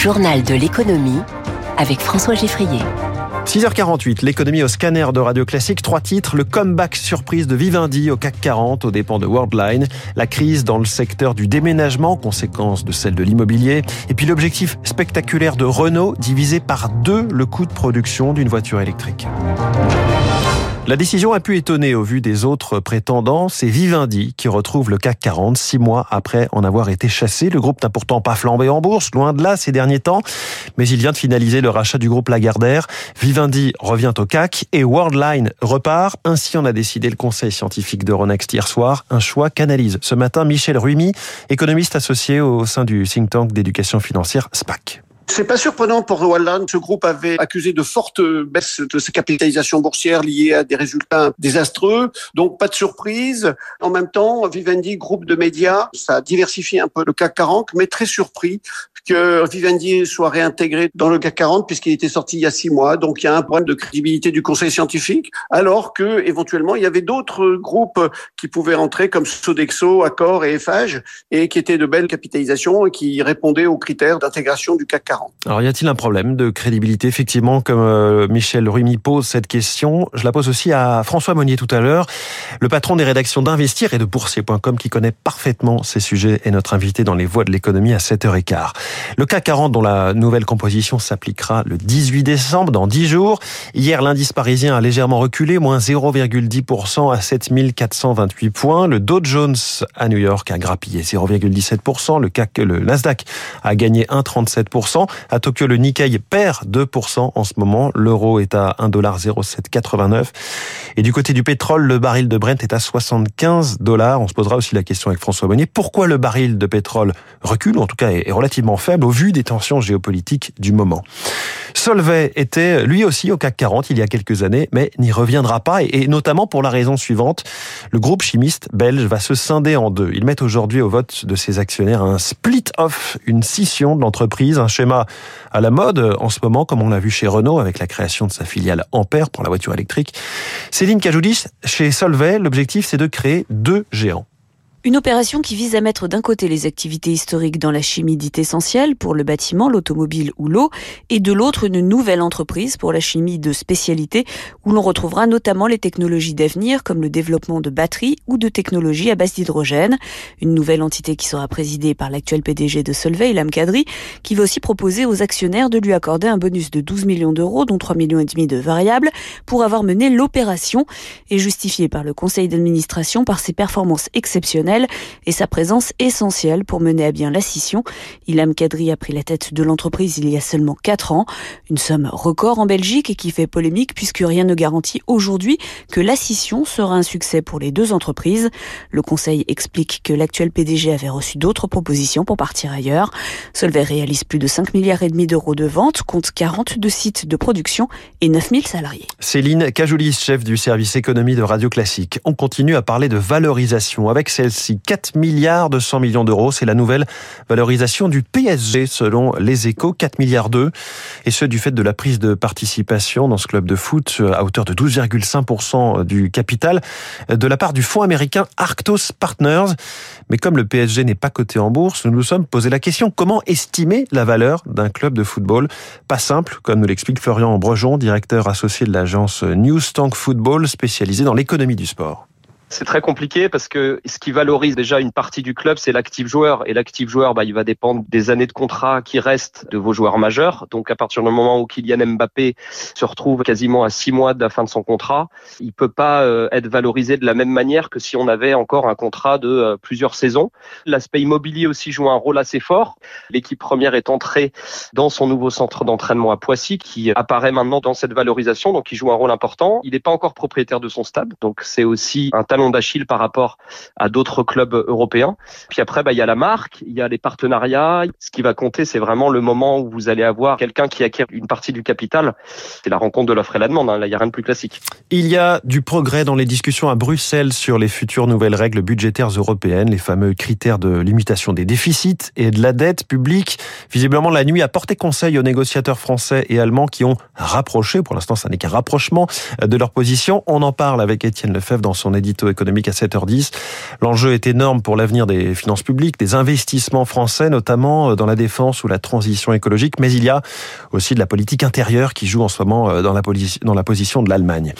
journal de l'économie avec François Geffrier. 6h48, l'économie au scanner de Radio Classique. Trois titres. Le comeback surprise de Vivendi au CAC 40 aux dépens de Worldline. La crise dans le secteur du déménagement, conséquence de celle de l'immobilier. Et puis l'objectif spectaculaire de Renault, divisé par deux le coût de production d'une voiture électrique. La décision a pu étonner au vu des autres prétendants. C'est Vivendi qui retrouve le CAC 40 six mois après en avoir été chassé. Le groupe n'a pourtant pas flambé en bourse, loin de là ces derniers temps. Mais il vient de finaliser le rachat du groupe Lagardère. Vivendi revient au CAC et Worldline repart. Ainsi en a décidé le conseil scientifique de Ronext hier soir. Un choix qu'analyse ce matin Michel Rumi, économiste associé au sein du think tank d'éducation financière SPAC. C'est pas surprenant pour Walland. Ce groupe avait accusé de fortes baisses de sa capitalisation boursière liées à des résultats désastreux. Donc, pas de surprise. En même temps, Vivendi, groupe de médias, ça diversifie un peu le CAC 40, mais très surpris que Vivendi soit réintégré dans le CAC 40 puisqu'il était sorti il y a six mois. Donc, il y a un problème de crédibilité du conseil scientifique, alors que, éventuellement, il y avait d'autres groupes qui pouvaient rentrer comme Sodexo, Accor et Eiffage et qui étaient de belles capitalisations et qui répondaient aux critères d'intégration du CAC 40. Alors y a-t-il un problème de crédibilité Effectivement, comme euh, Michel Rumi pose cette question, je la pose aussi à François Monnier tout à l'heure, le patron des rédactions d'Investir et de Boursier.com qui connaît parfaitement ces sujets est notre invité dans les voies de l'économie à 7h15. Le CAC 40 dont la nouvelle composition s'appliquera le 18 décembre, dans 10 jours. Hier, l'indice parisien a légèrement reculé, moins 0,10% à 7428 points. Le Dow Jones à New York a grappillé 0,17%. Le CAC, le Nasdaq a gagné 1,37%. À Tokyo, le Nikkei perd 2% en ce moment. L'euro est à 1,0789. Et du côté du pétrole, le baril de Brent est à 75 dollars. On se posera aussi la question avec François Bonnier. Pourquoi le baril de pétrole recule, en tout cas est relativement faible au vu des tensions géopolitiques du moment? Solvay était lui aussi au CAC 40 il y a quelques années, mais n'y reviendra pas, et notamment pour la raison suivante. Le groupe chimiste belge va se scinder en deux. Ils mettent aujourd'hui au vote de ses actionnaires un split-off, une scission de l'entreprise, un schéma à la mode en ce moment, comme on l'a vu chez Renault avec la création de sa filiale Ampère pour la voiture électrique. Céline Cajoudis, chez Solvay, l'objectif c'est de créer deux géants. Une opération qui vise à mettre d'un côté les activités historiques dans la chimie dite essentielle pour le bâtiment, l'automobile ou l'eau, et de l'autre une nouvelle entreprise pour la chimie de spécialité où l'on retrouvera notamment les technologies d'avenir comme le développement de batteries ou de technologies à base d'hydrogène. Une nouvelle entité qui sera présidée par l'actuel PDG de Solvay, Ilham Kadri, qui va aussi proposer aux actionnaires de lui accorder un bonus de 12 millions d'euros, dont 3 millions et demi de variables, pour avoir mené l'opération et justifiée par le conseil d'administration par ses performances exceptionnelles et sa présence essentielle pour mener à bien la scission. Ilham Kadri a pris la tête de l'entreprise il y a seulement 4 ans. Une somme record en Belgique et qui fait polémique puisque rien ne garantit aujourd'hui que la scission sera un succès pour les deux entreprises. Le conseil explique que l'actuel PDG avait reçu d'autres propositions pour partir ailleurs. Solvay réalise plus de 5 milliards et demi d'euros de ventes, compte 42 sites de production et 9000 salariés. Céline Cajoulis, chef du service économie de Radio Classique. On continue à parler de valorisation avec celle 4 milliards de 100 millions d'euros. C'est la nouvelle valorisation du PSG selon les échos, 4 milliards d'euros. Et ce, du fait de la prise de participation dans ce club de foot à hauteur de 12,5% du capital de la part du fonds américain Arctos Partners. Mais comme le PSG n'est pas coté en bourse, nous nous sommes posé la question comment estimer la valeur d'un club de football? Pas simple, comme nous l'explique Florian Brejon, directeur associé de l'agence News Tank Football spécialisée dans l'économie du sport. C'est très compliqué parce que ce qui valorise déjà une partie du club, c'est l'actif joueur. Et l'actif joueur, bah, il va dépendre des années de contrat qui restent de vos joueurs majeurs. Donc à partir du moment où Kylian Mbappé se retrouve quasiment à six mois de la fin de son contrat, il peut pas euh, être valorisé de la même manière que si on avait encore un contrat de euh, plusieurs saisons. L'aspect immobilier aussi joue un rôle assez fort. L'équipe première est entrée dans son nouveau centre d'entraînement à Poissy qui apparaît maintenant dans cette valorisation, donc il joue un rôle important. Il n'est pas encore propriétaire de son stade, donc c'est aussi un d'Achille par rapport à d'autres clubs européens. Puis après, bah, il y a la marque, il y a les partenariats. Ce qui va compter, c'est vraiment le moment où vous allez avoir quelqu'un qui acquiert une partie du capital. C'est la rencontre de l'offre et la demande. Hein. Là, il n'y a rien de plus classique. Il y a du progrès dans les discussions à Bruxelles sur les futures nouvelles règles budgétaires européennes, les fameux critères de limitation des déficits et de la dette publique. Visiblement, la nuit a porté conseil aux négociateurs français et allemands qui ont rapproché, pour l'instant, ça n'est qu'un rapprochement de leur position. On en parle avec Étienne Lefebvre dans son édito économique à 7h10. L'enjeu est énorme pour l'avenir des finances publiques, des investissements français, notamment dans la défense ou la transition écologique, mais il y a aussi de la politique intérieure qui joue en ce moment dans la, dans la position de l'Allemagne.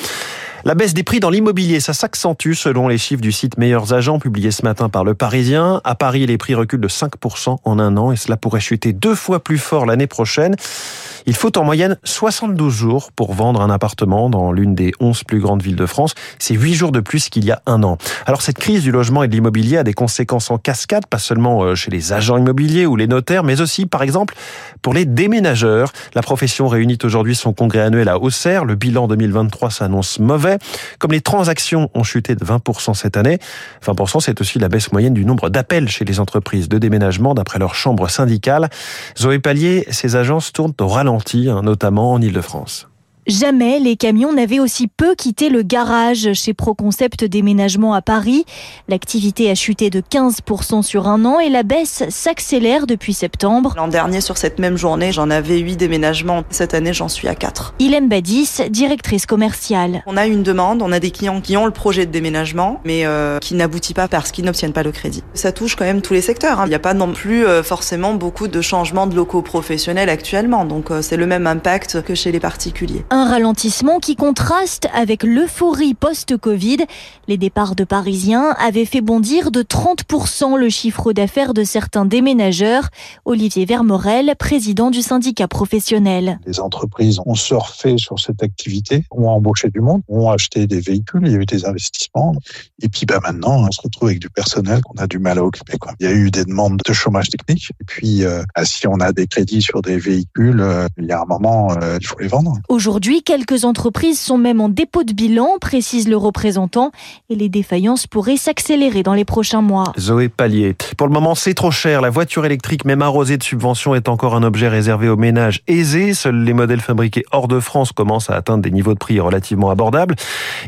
La baisse des prix dans l'immobilier, ça s'accentue selon les chiffres du site Meilleurs Agents publiés ce matin par Le Parisien. À Paris, les prix reculent de 5% en un an et cela pourrait chuter deux fois plus fort l'année prochaine. Il faut en moyenne 72 jours pour vendre un appartement dans l'une des 11 plus grandes villes de France. C'est 8 jours de plus qu'il y a un an. Alors cette crise du logement et de l'immobilier a des conséquences en cascade, pas seulement euh, chez les agents immobiliers ou les notaires, mais aussi, par exemple, pour les déménageurs. La profession réunit aujourd'hui son congrès annuel à Auxerre. Le bilan 2023 s'annonce mauvais. Comme les transactions ont chuté de 20% cette année, 20% c'est aussi la baisse moyenne du nombre d'appels chez les entreprises de déménagement d'après leur chambre syndicale. Zoé Pallier, ces agences tournent au ralenti Hein, notamment en Ile-de-France. Jamais les camions n'avaient aussi peu quitté le garage chez Proconcept Déménagement à Paris. L'activité a chuté de 15% sur un an et la baisse s'accélère depuis septembre. L'an dernier, sur cette même journée, j'en avais 8 déménagements. Cette année, j'en suis à 4. Ilem Badis, directrice commerciale. On a une demande, on a des clients qui ont le projet de déménagement, mais euh, qui n'aboutit pas parce qu'ils n'obtiennent pas le crédit. Ça touche quand même tous les secteurs. Hein. Il n'y a pas non plus euh, forcément beaucoup de changements de locaux professionnels actuellement. Donc euh, c'est le même impact que chez les particuliers. Un ralentissement qui contraste avec l'euphorie post-Covid. Les départs de Parisiens avaient fait bondir de 30% le chiffre d'affaires de certains déménageurs. Olivier Vermorel, président du syndicat professionnel. Les entreprises ont surfé sur cette activité, ont embauché du monde, ont acheté des véhicules, il y a eu des investissements. Et puis bah, maintenant, on se retrouve avec du personnel qu'on a du mal à occuper. Quoi. Il y a eu des demandes de chômage technique. Et puis, euh, bah, si on a des crédits sur des véhicules, euh, il y a un moment, euh, il faut les vendre. Aujourd'hui, Aujourd'hui, quelques entreprises sont même en dépôt de bilan, précise le représentant, et les défaillances pourraient s'accélérer dans les prochains mois. Zoé Pallier. Pour le moment, c'est trop cher. La voiture électrique, même arrosée de subventions, est encore un objet réservé aux ménages aisés. Seuls les modèles fabriqués hors de France commencent à atteindre des niveaux de prix relativement abordables.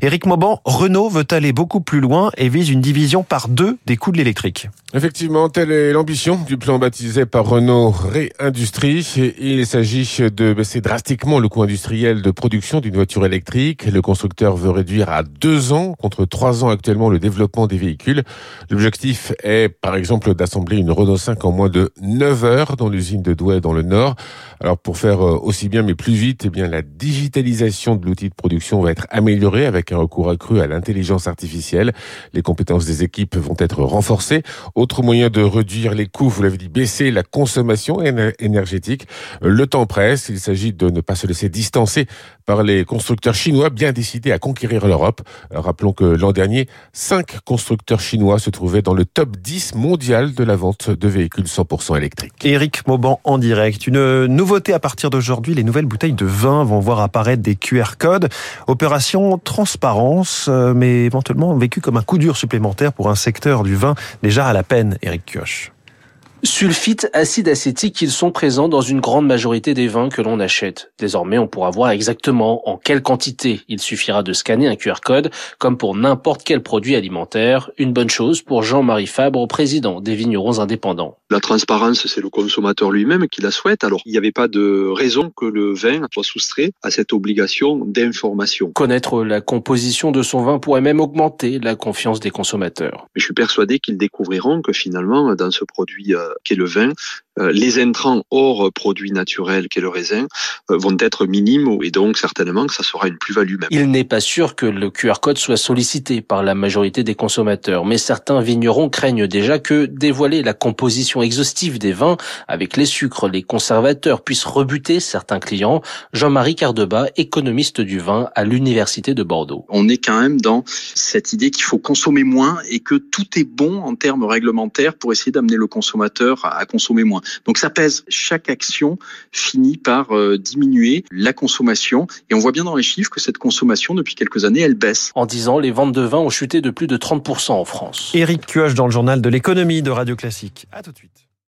Éric Mauban, Renault veut aller beaucoup plus loin et vise une division par deux des coûts de l'électrique. Effectivement, telle est l'ambition du plan baptisé par Renault Réindustrie. Il s'agit de baisser drastiquement le coût industriel de production d'une voiture électrique. Le constructeur veut réduire à deux ans contre trois ans actuellement le développement des véhicules. L'objectif est, par exemple, d'assembler une Renault 5 en moins de 9 heures dans l'usine de Douai dans le Nord. Alors, pour faire euh, aussi bien mais plus vite, eh bien, la digitalisation de l'outil de production va être améliorée avec un recours accru à l'intelligence artificielle. Les compétences des équipes vont être renforcées. Autre moyen de réduire les coûts, vous l'avez dit, baisser la consommation énergétique. Le temps presse. Il s'agit de ne pas se laisser distancer par les constructeurs chinois bien décidés à conquérir l'Europe. Rappelons que l'an dernier, cinq constructeurs chinois se trouvaient dans le top 10 mondial de la vente de véhicules 100% électriques. Éric Mauban en direct. Une nouveauté à partir d'aujourd'hui, les nouvelles bouteilles de vin vont voir apparaître des QR codes. Opération transparence, euh, mais éventuellement vécue comme un coup dur supplémentaire pour un secteur du vin déjà à la peine, Éric Kioch. Sulfite, acide acétique, ils sont présents dans une grande majorité des vins que l'on achète. Désormais, on pourra voir exactement en quelle quantité. Il suffira de scanner un QR code, comme pour n'importe quel produit alimentaire. Une bonne chose pour Jean-Marie Fabre, président des vignerons indépendants. La transparence, c'est le consommateur lui-même qui la souhaite. Alors, il n'y avait pas de raison que le vin soit soustrait à cette obligation d'information. Connaître la composition de son vin pourrait même augmenter la confiance des consommateurs. Mais je suis persuadé qu'ils découvriront que finalement, dans ce produit euh, qu'est le vin, les intrants hors produits naturels qu'est le raisin euh, vont être minimes et donc certainement que ça sera une plus-value même. Il n'est pas sûr que le QR code soit sollicité par la majorité des consommateurs, mais certains vignerons craignent déjà que dévoiler la composition exhaustive des vins avec les sucres, les conservateurs puissent rebuter certains clients. Jean-Marie Cardeba, économiste du vin à l'université de Bordeaux. On est quand même dans cette idée qu'il faut consommer moins et que tout est bon en termes réglementaires pour essayer d'amener le consommateur à consommer moins. Donc ça pèse. Chaque action finit par euh, diminuer la consommation. Et on voit bien dans les chiffres que cette consommation, depuis quelques années, elle baisse. En 10 ans, les ventes de vin ont chuté de plus de 30% en France. Éric Cuoche dans le journal de l'économie de Radio Classique. À tout de suite.